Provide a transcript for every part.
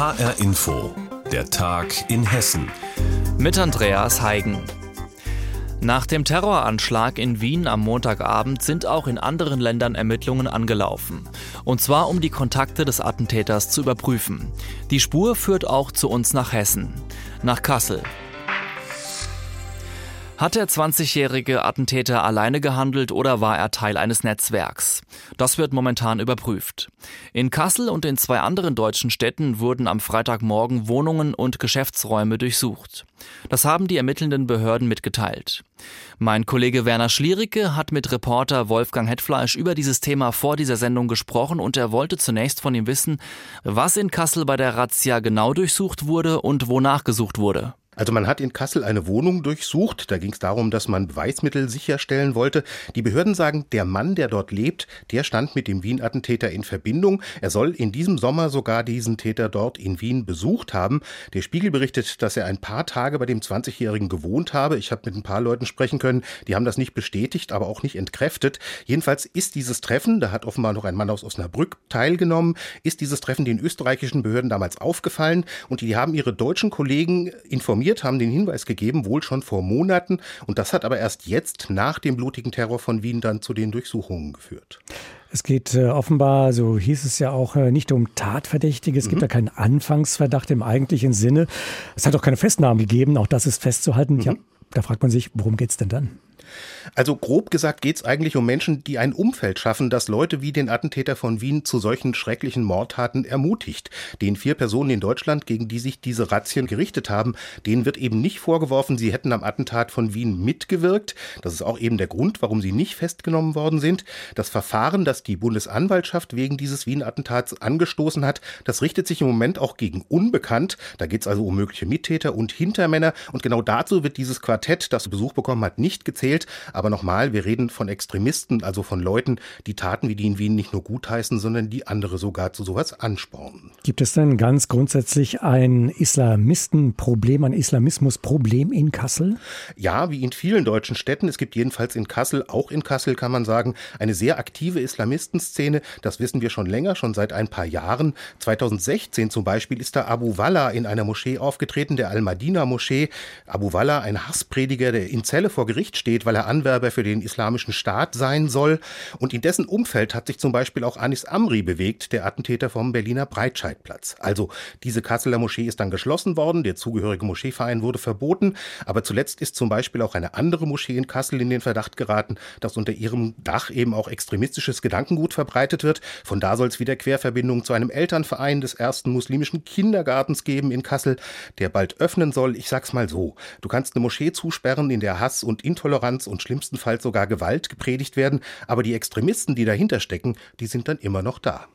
HR Info, der Tag in Hessen. Mit Andreas Heigen. Nach dem Terroranschlag in Wien am Montagabend sind auch in anderen Ländern Ermittlungen angelaufen. Und zwar um die Kontakte des Attentäters zu überprüfen. Die Spur führt auch zu uns nach Hessen, nach Kassel. Hat der 20-jährige Attentäter alleine gehandelt oder war er Teil eines Netzwerks? Das wird momentan überprüft. In Kassel und in zwei anderen deutschen Städten wurden am Freitagmorgen Wohnungen und Geschäftsräume durchsucht. Das haben die ermittelnden Behörden mitgeteilt. Mein Kollege Werner Schliericke hat mit Reporter Wolfgang Hetfleisch über dieses Thema vor dieser Sendung gesprochen und er wollte zunächst von ihm wissen, was in Kassel bei der Razzia genau durchsucht wurde und wonach gesucht wurde. Also man hat in Kassel eine Wohnung durchsucht. Da ging es darum, dass man Beweismittel sicherstellen wollte. Die Behörden sagen, der Mann, der dort lebt, der stand mit dem Wien-Attentäter in Verbindung. Er soll in diesem Sommer sogar diesen Täter dort in Wien besucht haben. Der Spiegel berichtet, dass er ein paar Tage bei dem 20-Jährigen gewohnt habe. Ich habe mit ein paar Leuten sprechen können. Die haben das nicht bestätigt, aber auch nicht entkräftet. Jedenfalls ist dieses Treffen, da hat offenbar noch ein Mann aus Osnabrück teilgenommen, ist dieses Treffen den österreichischen Behörden damals aufgefallen und die haben ihre deutschen Kollegen informiert informiert, haben den Hinweis gegeben, wohl schon vor Monaten. Und das hat aber erst jetzt nach dem blutigen Terror von Wien dann zu den Durchsuchungen geführt. Es geht äh, offenbar, so hieß es ja auch, äh, nicht um Tatverdächtige. Es mhm. gibt ja keinen Anfangsverdacht im eigentlichen Sinne. Es hat auch keine Festnahmen gegeben, auch das ist festzuhalten. Mhm. Ja, da fragt man sich, worum geht es denn dann? Also grob gesagt geht es eigentlich um Menschen, die ein Umfeld schaffen, das Leute wie den Attentäter von Wien zu solchen schrecklichen Mordtaten ermutigt. Den vier Personen in Deutschland, gegen die sich diese Razzien gerichtet haben, denen wird eben nicht vorgeworfen, sie hätten am Attentat von Wien mitgewirkt. Das ist auch eben der Grund, warum sie nicht festgenommen worden sind. Das Verfahren, das die Bundesanwaltschaft wegen dieses Wien-Attentats angestoßen hat, das richtet sich im Moment auch gegen Unbekannt. Da geht es also um mögliche Mittäter und Hintermänner. Und genau dazu wird dieses Quartett, das Besuch bekommen hat, nicht gezählt. Aber nochmal, wir reden von Extremisten, also von Leuten, die Taten wie die in Wien nicht nur gutheißen, sondern die andere sogar zu sowas anspornen. Gibt es denn ganz grundsätzlich ein Islamistenproblem, ein Islamismusproblem in Kassel? Ja, wie in vielen deutschen Städten. Es gibt jedenfalls in Kassel, auch in Kassel kann man sagen, eine sehr aktive Islamistenszene. Das wissen wir schon länger, schon seit ein paar Jahren. 2016 zum Beispiel ist da Abu Wallah in einer Moschee aufgetreten, der Al-Madina-Moschee. Abu Wallah, ein Hassprediger, der in Zelle vor Gericht steht, weil er Anwerber für den islamischen Staat sein soll. Und in dessen Umfeld hat sich zum Beispiel auch Anis Amri bewegt, der Attentäter vom Berliner Breitscheidplatz. Also diese Kasseler Moschee ist dann geschlossen worden, der zugehörige Moscheeverein wurde verboten, aber zuletzt ist zum Beispiel auch eine andere Moschee in Kassel in den Verdacht geraten, dass unter ihrem Dach eben auch extremistisches Gedankengut verbreitet wird. Von da soll es wieder Querverbindungen zu einem Elternverein des ersten muslimischen Kindergartens geben in Kassel, der bald öffnen soll. Ich sag's mal so, du kannst eine Moschee zusperren, in der Hass und Intoleranz und schlimmstenfalls sogar Gewalt gepredigt werden, aber die Extremisten, die dahinter stecken, die sind dann immer noch da.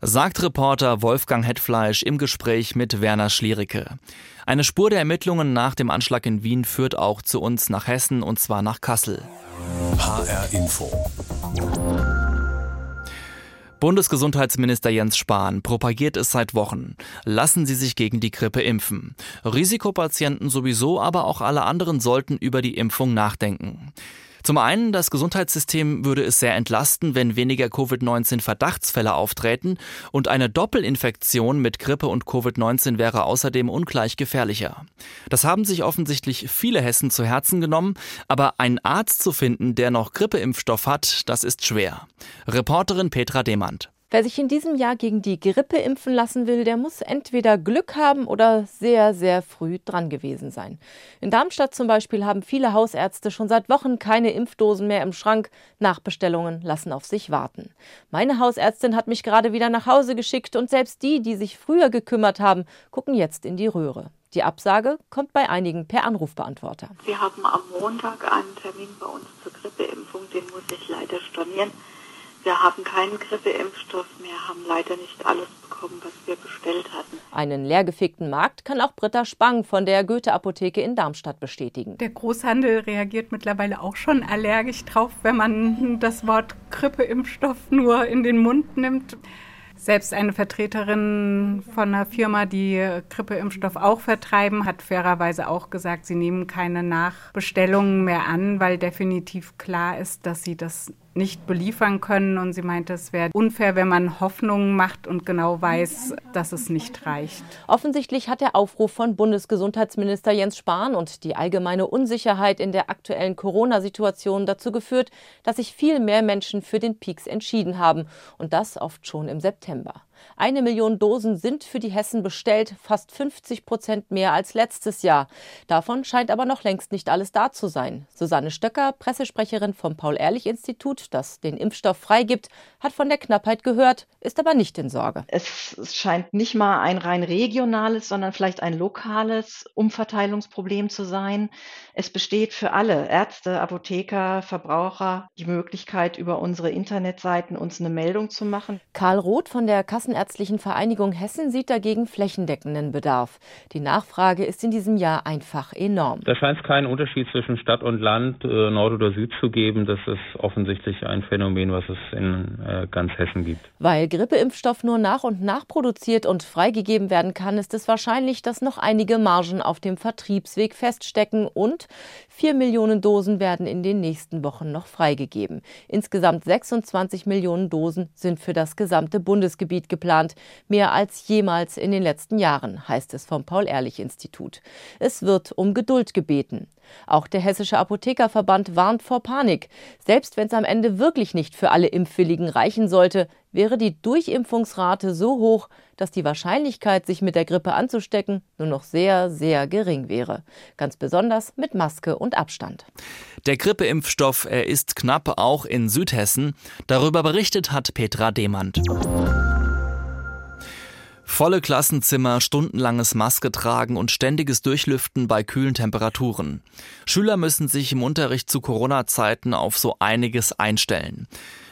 Sagt Reporter Wolfgang Hetfleisch im Gespräch mit Werner Schliericke. Eine Spur der Ermittlungen nach dem Anschlag in Wien führt auch zu uns nach Hessen und zwar nach Kassel. HR Info. Bundesgesundheitsminister Jens Spahn propagiert es seit Wochen. Lassen Sie sich gegen die Grippe impfen. Risikopatienten sowieso, aber auch alle anderen sollten über die Impfung nachdenken. Zum einen, das Gesundheitssystem würde es sehr entlasten, wenn weniger Covid-19-Verdachtsfälle auftreten und eine Doppelinfektion mit Grippe und Covid-19 wäre außerdem ungleich gefährlicher. Das haben sich offensichtlich viele Hessen zu Herzen genommen, aber einen Arzt zu finden, der noch Grippeimpfstoff hat, das ist schwer. Reporterin Petra Demand. Wer sich in diesem Jahr gegen die Grippe impfen lassen will, der muss entweder Glück haben oder sehr, sehr früh dran gewesen sein. In Darmstadt zum Beispiel haben viele Hausärzte schon seit Wochen keine Impfdosen mehr im Schrank. Nachbestellungen lassen auf sich warten. Meine Hausärztin hat mich gerade wieder nach Hause geschickt und selbst die, die sich früher gekümmert haben, gucken jetzt in die Röhre. Die Absage kommt bei einigen per Anrufbeantworter. Wir haben am Montag einen Termin bei uns zur Grippeimpfung, den muss ich leider stornieren. Wir haben keinen Grippeimpfstoff mehr, haben leider nicht alles bekommen, was wir bestellt hatten. Einen leergefegten Markt kann auch Britta Spang von der Goethe-Apotheke in Darmstadt bestätigen. Der Großhandel reagiert mittlerweile auch schon allergisch drauf, wenn man das Wort Grippeimpfstoff nur in den Mund nimmt. Selbst eine Vertreterin von einer Firma, die Grippeimpfstoff auch vertreiben, hat fairerweise auch gesagt, sie nehmen keine Nachbestellungen mehr an, weil definitiv klar ist, dass sie das nicht beliefern können. Und sie meinte, es wäre unfair, wenn man Hoffnungen macht und genau weiß, dass es nicht reicht. Offensichtlich hat der Aufruf von Bundesgesundheitsminister Jens Spahn und die allgemeine Unsicherheit in der aktuellen Corona-Situation dazu geführt, dass sich viel mehr Menschen für den Peaks entschieden haben. Und das oft schon im September. Eine Million Dosen sind für die Hessen bestellt, fast 50 Prozent mehr als letztes Jahr. Davon scheint aber noch längst nicht alles da zu sein. Susanne Stöcker, Pressesprecherin vom Paul-Ehrlich-Institut, das den Impfstoff freigibt, hat von der Knappheit gehört, ist aber nicht in Sorge. Es scheint nicht mal ein rein regionales, sondern vielleicht ein lokales Umverteilungsproblem zu sein. Es besteht für alle Ärzte, Apotheker, Verbraucher die Möglichkeit, über unsere Internetseiten uns eine Meldung zu machen. Karl Roth von der Kassen Kassenärztlichen Vereinigung Hessen sieht dagegen flächendeckenden Bedarf. Die Nachfrage ist in diesem Jahr einfach enorm. Da scheint es keinen Unterschied zwischen Stadt und Land, äh, Nord oder Süd zu geben. Das ist offensichtlich ein Phänomen, was es in äh, ganz Hessen gibt. Weil Grippeimpfstoff nur nach und nach produziert und freigegeben werden kann, ist es wahrscheinlich, dass noch einige Margen auf dem Vertriebsweg feststecken und vier Millionen Dosen werden in den nächsten Wochen noch freigegeben. Insgesamt 26 Millionen Dosen sind für das gesamte Bundesgebiet geplant geplant, mehr als jemals in den letzten Jahren, heißt es vom Paul-Ehrlich-Institut. Es wird um Geduld gebeten. Auch der Hessische Apothekerverband warnt vor Panik. Selbst wenn es am Ende wirklich nicht für alle Impfwilligen reichen sollte, wäre die Durchimpfungsrate so hoch, dass die Wahrscheinlichkeit, sich mit der Grippe anzustecken, nur noch sehr, sehr gering wäre. Ganz besonders mit Maske und Abstand. Der Grippeimpfstoff, er ist knapp auch in Südhessen. Darüber berichtet hat Petra Demand. Volle Klassenzimmer, stundenlanges Maske tragen und ständiges Durchlüften bei kühlen Temperaturen. Schüler müssen sich im Unterricht zu Corona-Zeiten auf so einiges einstellen.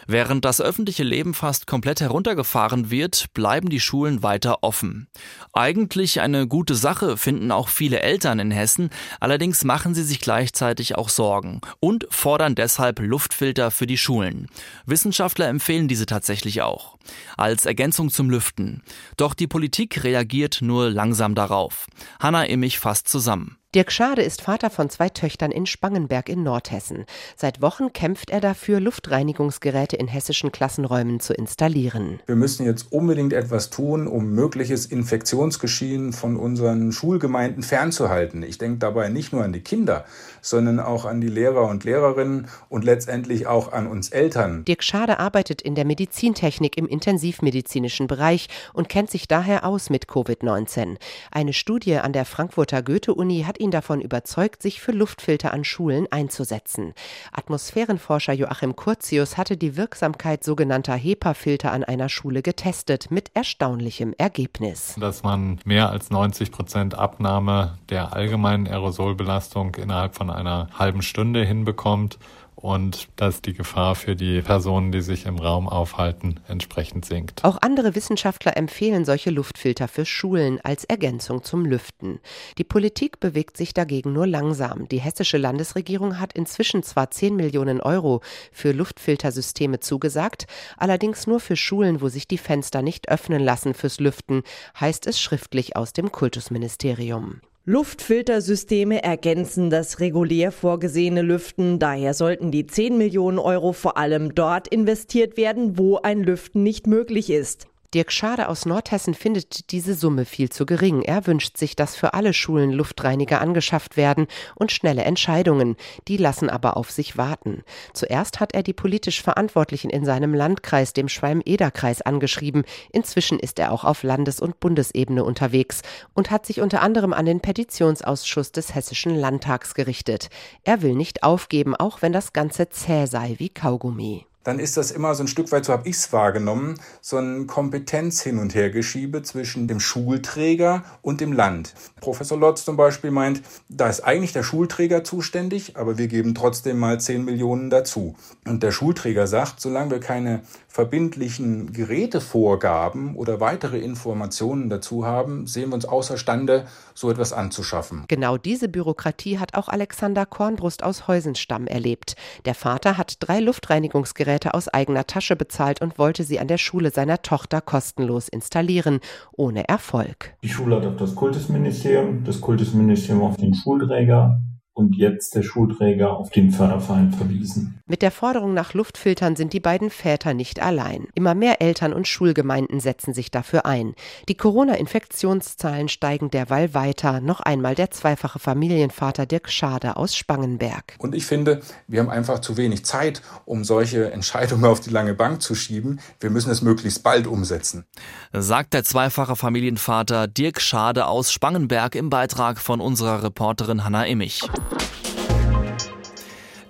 Während das öffentliche Leben fast komplett heruntergefahren wird, bleiben die Schulen weiter offen. Eigentlich eine gute Sache, finden auch viele Eltern in Hessen, allerdings machen sie sich gleichzeitig auch Sorgen und fordern deshalb Luftfilter für die Schulen. Wissenschaftler empfehlen diese tatsächlich auch. Als Ergänzung zum Lüften. Doch die Politik reagiert nur langsam darauf. Hanna Immich fasst zusammen. Dirk Schade ist Vater von zwei Töchtern in Spangenberg in Nordhessen. Seit Wochen kämpft er dafür, Luftreinigungsgeräte in hessischen Klassenräumen zu installieren. Wir müssen jetzt unbedingt etwas tun, um mögliches Infektionsgeschehen von unseren Schulgemeinden fernzuhalten. Ich denke dabei nicht nur an die Kinder, sondern auch an die Lehrer und Lehrerinnen und letztendlich auch an uns Eltern. Dirk Schade arbeitet in der Medizintechnik im intensivmedizinischen Bereich und kennt sich daher aus mit Covid-19. Eine Studie an der Frankfurter Goethe-Uni hat ihn ihn davon überzeugt, sich für Luftfilter an Schulen einzusetzen. Atmosphärenforscher Joachim Curtius hatte die Wirksamkeit sogenannter HEPA-Filter an einer Schule getestet, mit erstaunlichem Ergebnis. Dass man mehr als 90 Prozent Abnahme der allgemeinen Aerosolbelastung innerhalb von einer halben Stunde hinbekommt und dass die Gefahr für die Personen, die sich im Raum aufhalten, entsprechend sinkt. Auch andere Wissenschaftler empfehlen solche Luftfilter für Schulen als Ergänzung zum Lüften. Die Politik bewegt sich dagegen nur langsam. Die hessische Landesregierung hat inzwischen zwar 10 Millionen Euro für Luftfiltersysteme zugesagt, allerdings nur für Schulen, wo sich die Fenster nicht öffnen lassen fürs Lüften, heißt es schriftlich aus dem Kultusministerium. Luftfiltersysteme ergänzen das regulär vorgesehene Lüften. Daher sollten die 10 Millionen Euro vor allem dort investiert werden, wo ein Lüften nicht möglich ist. Dirk Schade aus Nordhessen findet diese Summe viel zu gering. Er wünscht sich, dass für alle Schulen Luftreiniger angeschafft werden und schnelle Entscheidungen. Die lassen aber auf sich warten. Zuerst hat er die politisch Verantwortlichen in seinem Landkreis, dem Schwalm-Eder-Kreis, angeschrieben. Inzwischen ist er auch auf Landes- und Bundesebene unterwegs und hat sich unter anderem an den Petitionsausschuss des Hessischen Landtags gerichtet. Er will nicht aufgeben, auch wenn das Ganze zäh sei wie Kaugummi dann ist das immer so ein Stück weit, so habe ich es wahrgenommen, so ein Kompetenz hin und her geschiebe zwischen dem Schulträger und dem Land. Professor Lotz zum Beispiel meint, da ist eigentlich der Schulträger zuständig, aber wir geben trotzdem mal 10 Millionen dazu. Und der Schulträger sagt, solange wir keine verbindlichen Gerätevorgaben oder weitere Informationen dazu haben, sehen wir uns außerstande, so etwas anzuschaffen. Genau diese Bürokratie hat auch Alexander Kornbrust aus Heusenstamm erlebt. Der Vater hat drei Luftreinigungsgeräte aus eigener Tasche bezahlt und wollte sie an der Schule seiner Tochter kostenlos installieren, ohne Erfolg. Die Schule hat auf das Kultusministerium, das Kultusministerium auf den Schulträger und jetzt der Schulträger auf den Förderverein verwiesen. Mit der Forderung nach Luftfiltern sind die beiden Väter nicht allein. Immer mehr Eltern und Schulgemeinden setzen sich dafür ein. Die Corona-Infektionszahlen steigen derweil weiter. Noch einmal der zweifache Familienvater Dirk Schade aus Spangenberg. Und ich finde, wir haben einfach zu wenig Zeit, um solche Entscheidungen auf die lange Bank zu schieben. Wir müssen es möglichst bald umsetzen. Sagt der zweifache Familienvater Dirk Schade aus Spangenberg im Beitrag von unserer Reporterin Hanna Immich.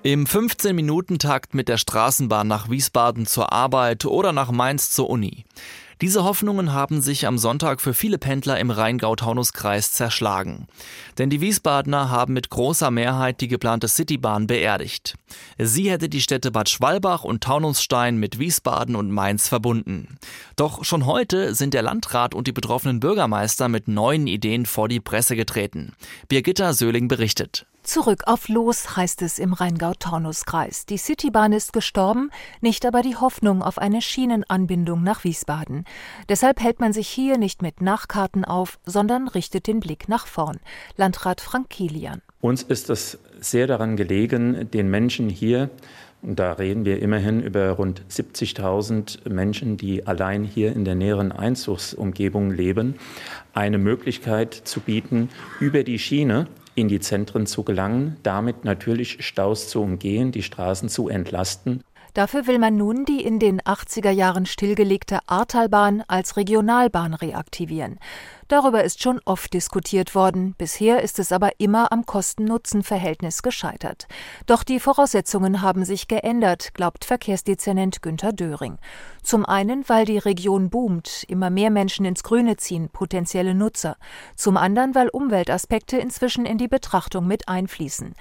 Im 15-Minuten-Takt mit der Straßenbahn nach Wiesbaden zur Arbeit oder nach Mainz zur Uni. Diese Hoffnungen haben sich am Sonntag für viele Pendler im Rheingau-Taunus-Kreis zerschlagen. Denn die Wiesbadener haben mit großer Mehrheit die geplante Citybahn beerdigt. Sie hätte die Städte Bad Schwalbach und Taunusstein mit Wiesbaden und Mainz verbunden. Doch schon heute sind der Landrat und die betroffenen Bürgermeister mit neuen Ideen vor die Presse getreten. Birgitta Söhling berichtet. Zurück auf Los heißt es im Rheingau-Taunus-Kreis. Die Citybahn ist gestorben, nicht aber die Hoffnung auf eine Schienenanbindung nach Wiesbaden. Deshalb hält man sich hier nicht mit Nachkarten auf, sondern richtet den Blick nach vorn. Landrat Frank Kilian. Uns ist es sehr daran gelegen, den Menschen hier und da reden wir immerhin über rund 70.000 Menschen, die allein hier in der näheren Einzugsumgebung leben, eine Möglichkeit zu bieten, über die Schiene in die Zentren zu gelangen, damit natürlich Staus zu umgehen, die Straßen zu entlasten. Dafür will man nun die in den 80er Jahren stillgelegte Ahrtalbahn als Regionalbahn reaktivieren. Darüber ist schon oft diskutiert worden, bisher ist es aber immer am Kosten-Nutzen-Verhältnis gescheitert. Doch die Voraussetzungen haben sich geändert, glaubt Verkehrsdezernent Günter Döring. Zum einen, weil die Region boomt, immer mehr Menschen ins Grüne ziehen, potenzielle Nutzer. Zum anderen, weil Umweltaspekte inzwischen in die Betrachtung mit einfließen.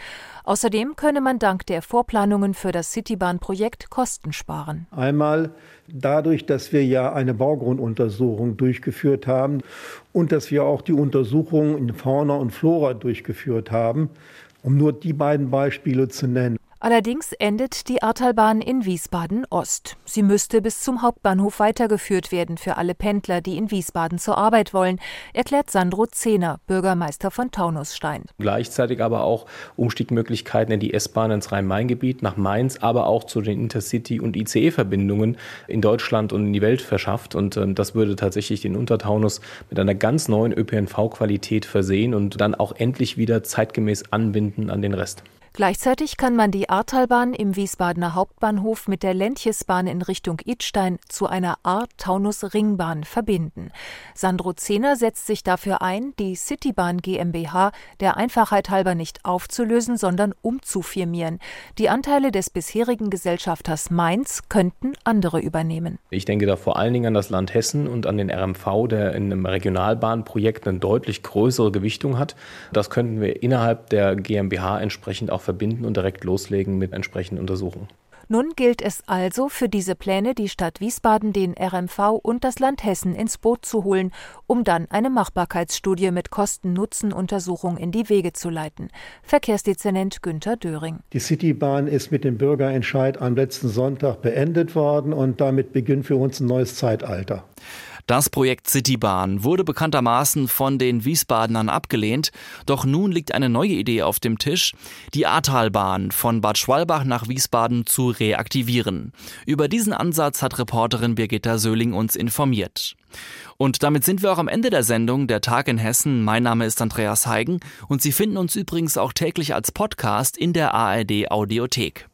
Außerdem könne man dank der Vorplanungen für das Citybahn-Projekt Kosten sparen. Einmal dadurch, dass wir ja eine Baugrunduntersuchung durchgeführt haben und dass wir auch die Untersuchungen in Fauna und Flora durchgeführt haben, um nur die beiden Beispiele zu nennen. Allerdings endet die Ahrtalbahn in Wiesbaden Ost. Sie müsste bis zum Hauptbahnhof weitergeführt werden für alle Pendler, die in Wiesbaden zur Arbeit wollen, erklärt Sandro Zehner, Bürgermeister von Taunusstein. Gleichzeitig aber auch Umstiegmöglichkeiten in die S-Bahn ins Rhein-Main-Gebiet, nach Mainz, aber auch zu den Intercity- und ICE-Verbindungen in Deutschland und in die Welt verschafft. Und äh, das würde tatsächlich den Untertaunus mit einer ganz neuen ÖPNV-Qualität versehen und dann auch endlich wieder zeitgemäß anbinden an den Rest. Gleichzeitig kann man die Ahrtalbahn im Wiesbadener Hauptbahnhof mit der Lentjesbahn in Richtung Idstein zu einer Ahr-Taunus-Ringbahn verbinden. Sandro Zehner setzt sich dafür ein, die Citybahn GmbH der Einfachheit halber nicht aufzulösen, sondern umzufirmieren. Die Anteile des bisherigen Gesellschafters Mainz könnten andere übernehmen. Ich denke da vor allen Dingen an das Land Hessen und an den RMV, der in einem Regionalbahnprojekt eine deutlich größere Gewichtung hat. Das könnten wir innerhalb der GmbH entsprechend auch verbinden und direkt loslegen mit entsprechenden Untersuchungen. Nun gilt es also, für diese Pläne die Stadt Wiesbaden, den RMV und das Land Hessen ins Boot zu holen, um dann eine Machbarkeitsstudie mit Kosten-Nutzen-Untersuchung in die Wege zu leiten. Verkehrsdezernent Günther Döring. Die Citybahn ist mit dem Bürgerentscheid am letzten Sonntag beendet worden und damit beginnt für uns ein neues Zeitalter. Das Projekt Citybahn wurde bekanntermaßen von den Wiesbadenern abgelehnt, doch nun liegt eine neue Idee auf dem Tisch, die Ahrtalbahn von Bad Schwalbach nach Wiesbaden zu reaktivieren. Über diesen Ansatz hat Reporterin Birgitta Söhling uns informiert. Und damit sind wir auch am Ende der Sendung Der Tag in Hessen. Mein Name ist Andreas Heigen und Sie finden uns übrigens auch täglich als Podcast in der ARD Audiothek.